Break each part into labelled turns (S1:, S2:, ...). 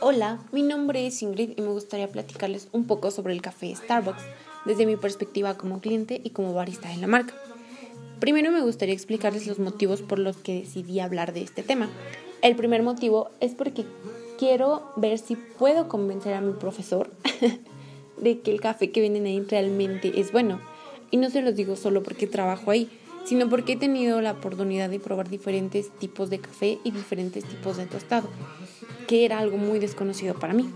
S1: Hola, mi nombre es Ingrid y me gustaría platicarles un poco sobre el café Starbucks desde mi perspectiva como cliente y como barista en la marca. Primero me gustaría explicarles los motivos por los que decidí hablar de este tema. El primer motivo es porque quiero ver si puedo convencer a mi profesor de que el café que venden ahí realmente es bueno. Y no se los digo solo porque trabajo ahí, sino porque he tenido la oportunidad de probar diferentes tipos de café y diferentes tipos de tostado, que era algo muy desconocido para mí.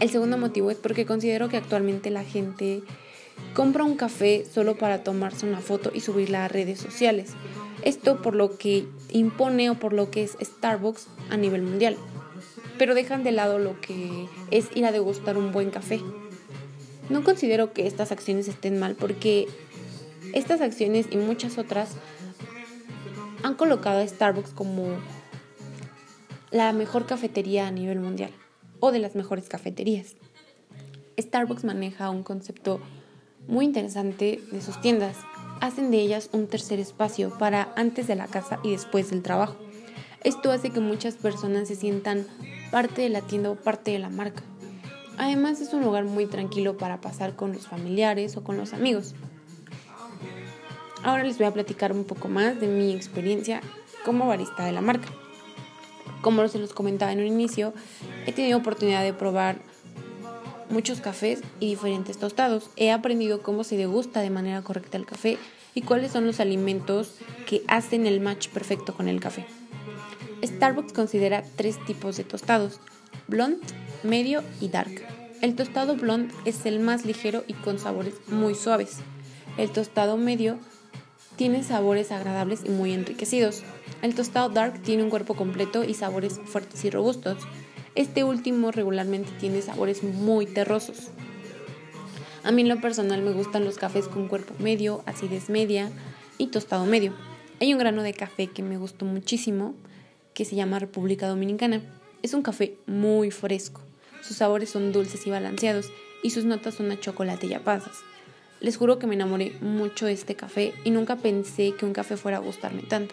S1: El segundo motivo es porque considero que actualmente la gente compra un café solo para tomarse una foto y subirla a redes sociales. Esto por lo que impone o por lo que es Starbucks a nivel mundial. Pero dejan de lado lo que es ir a degustar un buen café. No considero que estas acciones estén mal porque estas acciones y muchas otras han colocado a Starbucks como la mejor cafetería a nivel mundial o de las mejores cafeterías. Starbucks maneja un concepto muy interesante de sus tiendas. Hacen de ellas un tercer espacio para antes de la casa y después del trabajo. Esto hace que muchas personas se sientan parte de la tienda o parte de la marca. Además es un lugar muy tranquilo para pasar con los familiares o con los amigos. Ahora les voy a platicar un poco más de mi experiencia como barista de la marca. Como se los comentaba en un inicio, he tenido oportunidad de probar muchos cafés y diferentes tostados. He aprendido cómo se degusta de manera correcta el café y cuáles son los alimentos que hacen el match perfecto con el café. Starbucks considera tres tipos de tostados, blonde, medio y dark. El tostado blonde es el más ligero y con sabores muy suaves. El tostado medio tiene sabores agradables y muy enriquecidos. El tostado dark tiene un cuerpo completo y sabores fuertes y robustos. Este último regularmente tiene sabores muy terrosos. A mí en lo personal me gustan los cafés con cuerpo medio, acidez media y tostado medio. Hay un grano de café que me gustó muchísimo que se llama República Dominicana. Es un café muy fresco. Sus sabores son dulces y balanceados y sus notas son a chocolate y a pasas. Les juro que me enamoré mucho de este café y nunca pensé que un café fuera a gustarme tanto.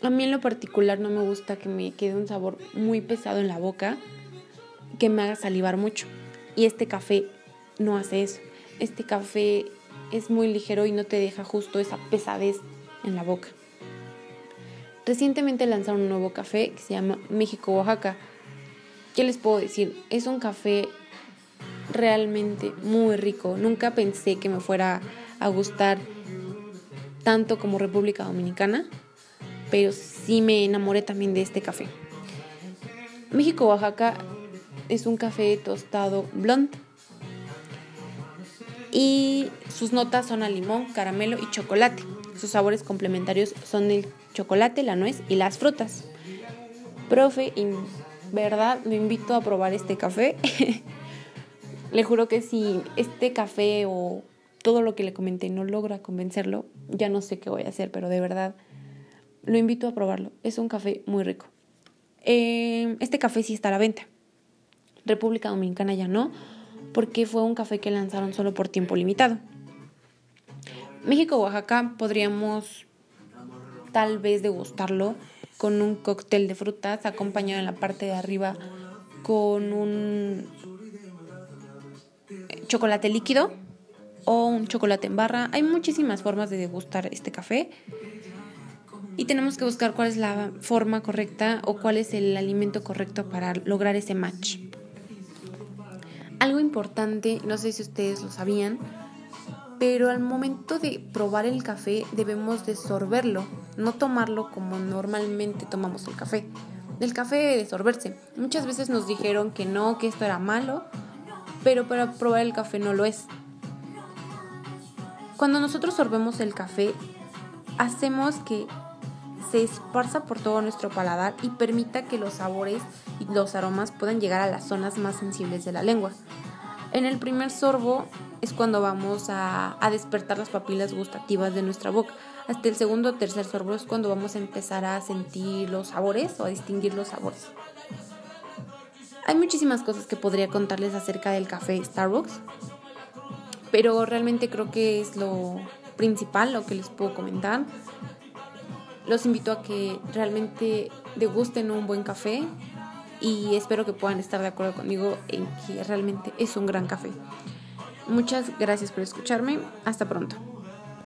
S1: A mí en lo particular no me gusta que me quede un sabor muy pesado en la boca, que me haga salivar mucho. Y este café no hace eso. Este café es muy ligero y no te deja justo esa pesadez en la boca. Recientemente lanzaron un nuevo café que se llama México Oaxaca. ¿Qué les puedo decir? Es un café realmente muy rico. Nunca pensé que me fuera a gustar tanto como República Dominicana, pero sí me enamoré también de este café. México Oaxaca es un café tostado blonde y sus notas son a limón, caramelo y chocolate. Sus sabores complementarios son el chocolate, la nuez y las frutas. Profe, en verdad me invito a probar este café. Le juro que si este café o todo lo que le comenté no logra convencerlo, ya no sé qué voy a hacer, pero de verdad lo invito a probarlo. Es un café muy rico. Eh, este café sí está a la venta. República Dominicana ya no, porque fue un café que lanzaron solo por tiempo limitado. México, Oaxaca, podríamos tal vez degustarlo con un cóctel de frutas acompañado en la parte de arriba con un chocolate líquido o un chocolate en barra. Hay muchísimas formas de degustar este café y tenemos que buscar cuál es la forma correcta o cuál es el alimento correcto para lograr ese match. Algo importante, no sé si ustedes lo sabían, pero al momento de probar el café debemos de sorberlo, no tomarlo como normalmente tomamos el café. El café debe de sorberse. Muchas veces nos dijeron que no, que esto era malo, pero para probar el café no lo es. Cuando nosotros sorbemos el café, hacemos que se esparza por todo nuestro paladar y permita que los sabores y los aromas puedan llegar a las zonas más sensibles de la lengua. En el primer sorbo es cuando vamos a, a, despertar las papilas gustativas de nuestra boca. Hasta el segundo o tercer sorbo es cuando vamos a empezar a sentir los sabores o a distinguir los sabores. Hay muchísimas cosas que podría contarles acerca del café Starbucks, pero realmente creo que es lo principal, lo que les puedo comentar. Los invito a que realmente degusten un buen café y espero que puedan estar de acuerdo conmigo en que realmente es un gran café. Muchas gracias por escucharme. Hasta pronto.